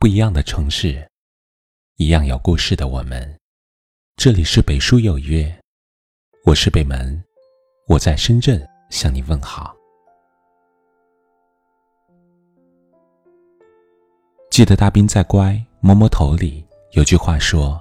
不一样的城市，一样有故事的我们。这里是北书有约，我是北门，我在深圳向你问好。记得大兵在《乖摸摸头》里有句话说：“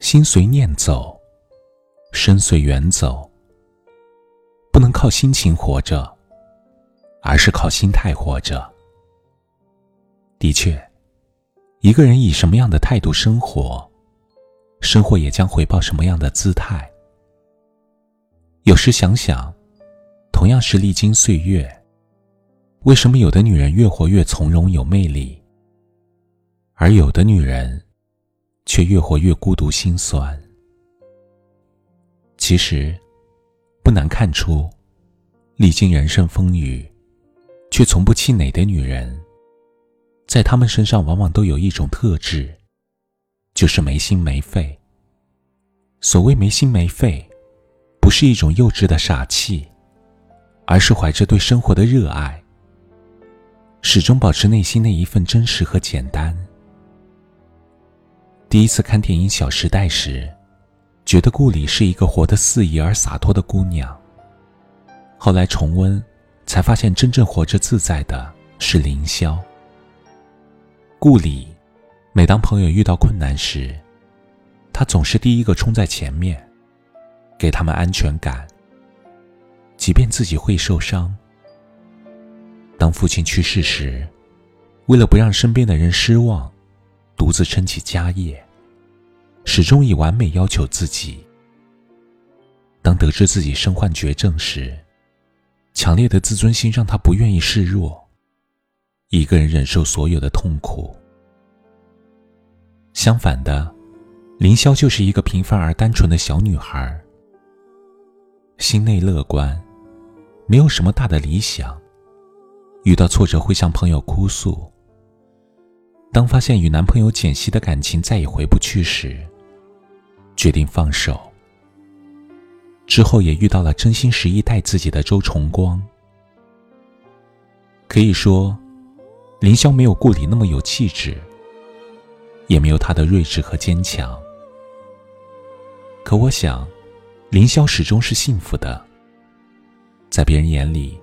心随念走，身随缘走。不能靠心情活着，而是靠心态活着。”的确。一个人以什么样的态度生活，生活也将回报什么样的姿态。有时想想，同样是历经岁月，为什么有的女人越活越从容有魅力，而有的女人却越活越孤独心酸？其实，不难看出，历经人生风雨，却从不气馁的女人。在他们身上，往往都有一种特质，就是没心没肺。所谓没心没肺，不是一种幼稚的傻气，而是怀着对生活的热爱，始终保持内心那一份真实和简单。第一次看电影《小时代》时，觉得顾里是一个活得肆意而洒脱的姑娘。后来重温，才发现真正活着自在的是凌霄。故里，每当朋友遇到困难时，他总是第一个冲在前面，给他们安全感。即便自己会受伤。当父亲去世时，为了不让身边的人失望，独自撑起家业，始终以完美要求自己。当得知自己身患绝症时，强烈的自尊心让他不愿意示弱。一个人忍受所有的痛苦。相反的，凌霄就是一个平凡而单纯的小女孩，心内乐观，没有什么大的理想。遇到挫折会向朋友哭诉。当发现与男朋友简溪的感情再也回不去时，决定放手。之后也遇到了真心实意待自己的周崇光。可以说。凌霄没有顾里那么有气质，也没有他的睿智和坚强。可我想，凌霄始终是幸福的。在别人眼里，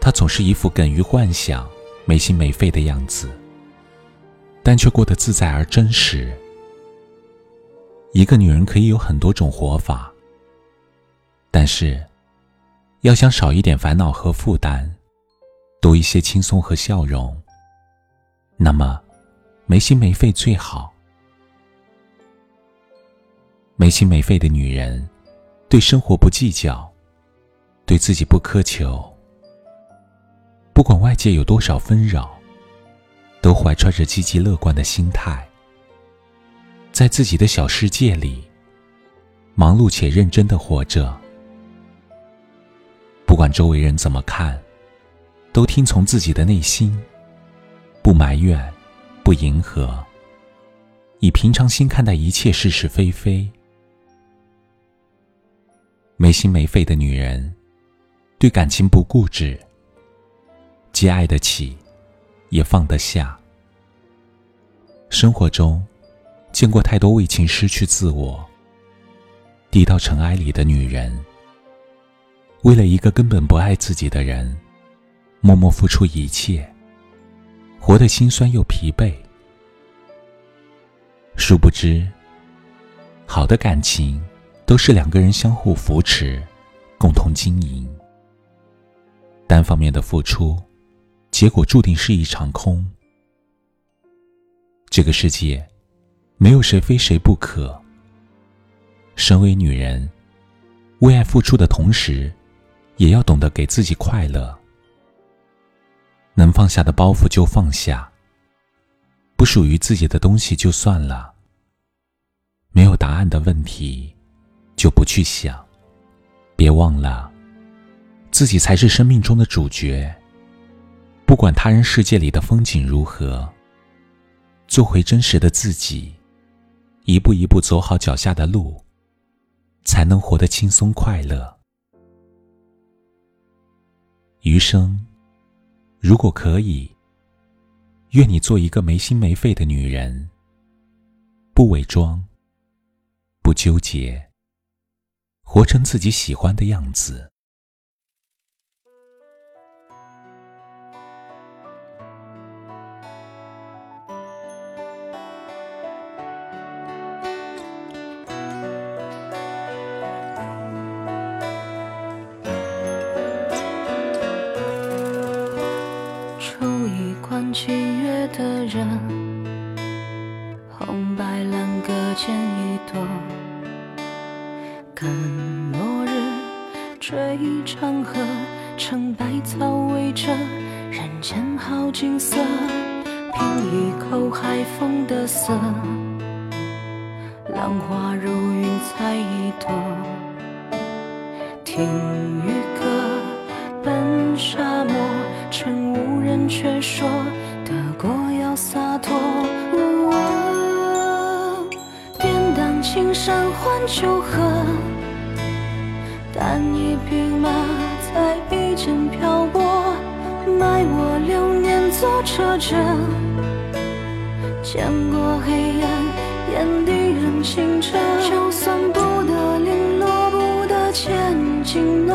他总是一副耿于幻想、没心没肺的样子，但却过得自在而真实。一个女人可以有很多种活法，但是，要想少一点烦恼和负担。多一些轻松和笑容，那么没心没肺最好。没心没肺的女人，对生活不计较，对自己不苛求，不管外界有多少纷扰，都怀揣着积极乐观的心态，在自己的小世界里，忙碌且认真的活着。不管周围人怎么看。都听从自己的内心，不埋怨，不迎合，以平常心看待一切是是非非。没心没肺的女人，对感情不固执，既爱得起，也放得下。生活中，见过太多为情失去自我、低到尘埃里的女人，为了一个根本不爱自己的人。默默付出一切，活得心酸又疲惫。殊不知，好的感情都是两个人相互扶持，共同经营。单方面的付出，结果注定是一场空。这个世界，没有谁非谁不可。身为女人，为爱付出的同时，也要懂得给自己快乐。能放下的包袱就放下，不属于自己的东西就算了。没有答案的问题，就不去想。别忘了，自己才是生命中的主角。不管他人世界里的风景如何，做回真实的自己，一步一步走好脚下的路，才能活得轻松快乐。余生。如果可以，愿你做一个没心没肺的女人，不伪装，不纠结，活成自己喜欢的样子。七月的人，红白蓝各剪一朵，看落日追长河，成百草围着人间好景色，品一口海风的涩，浪花如云彩一朵，听雨歌，奔沙漠，趁无人却说。山换秋荷，但一匹马在一间漂泊，卖我流年做车辙。见过黑暗，眼底仍清澈，就算不得零落，不得千金诺，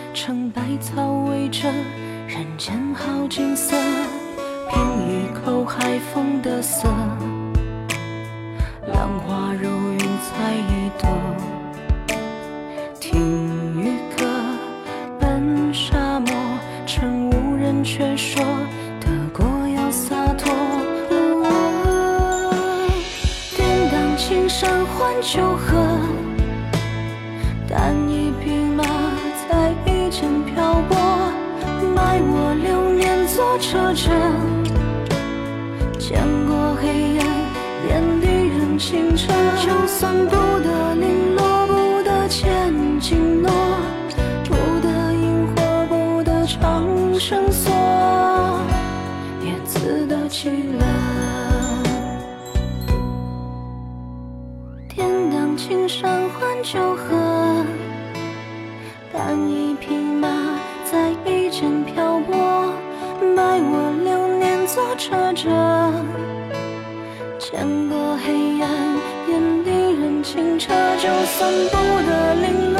成百草围着人间好景色，品一口海风的涩，浪花如云彩一朵，听雨歌，奔沙漠，趁无人却说得过要洒脱，典当青山换秋荷，车辙。见过黑暗，眼底仍清澈。就算不得零落，不得千金诺，不得萤火，不得长生锁，也自得其乐。典当青山换秋荷，但一匹车辙。见过黑暗，眼底仍清澈。就算不得零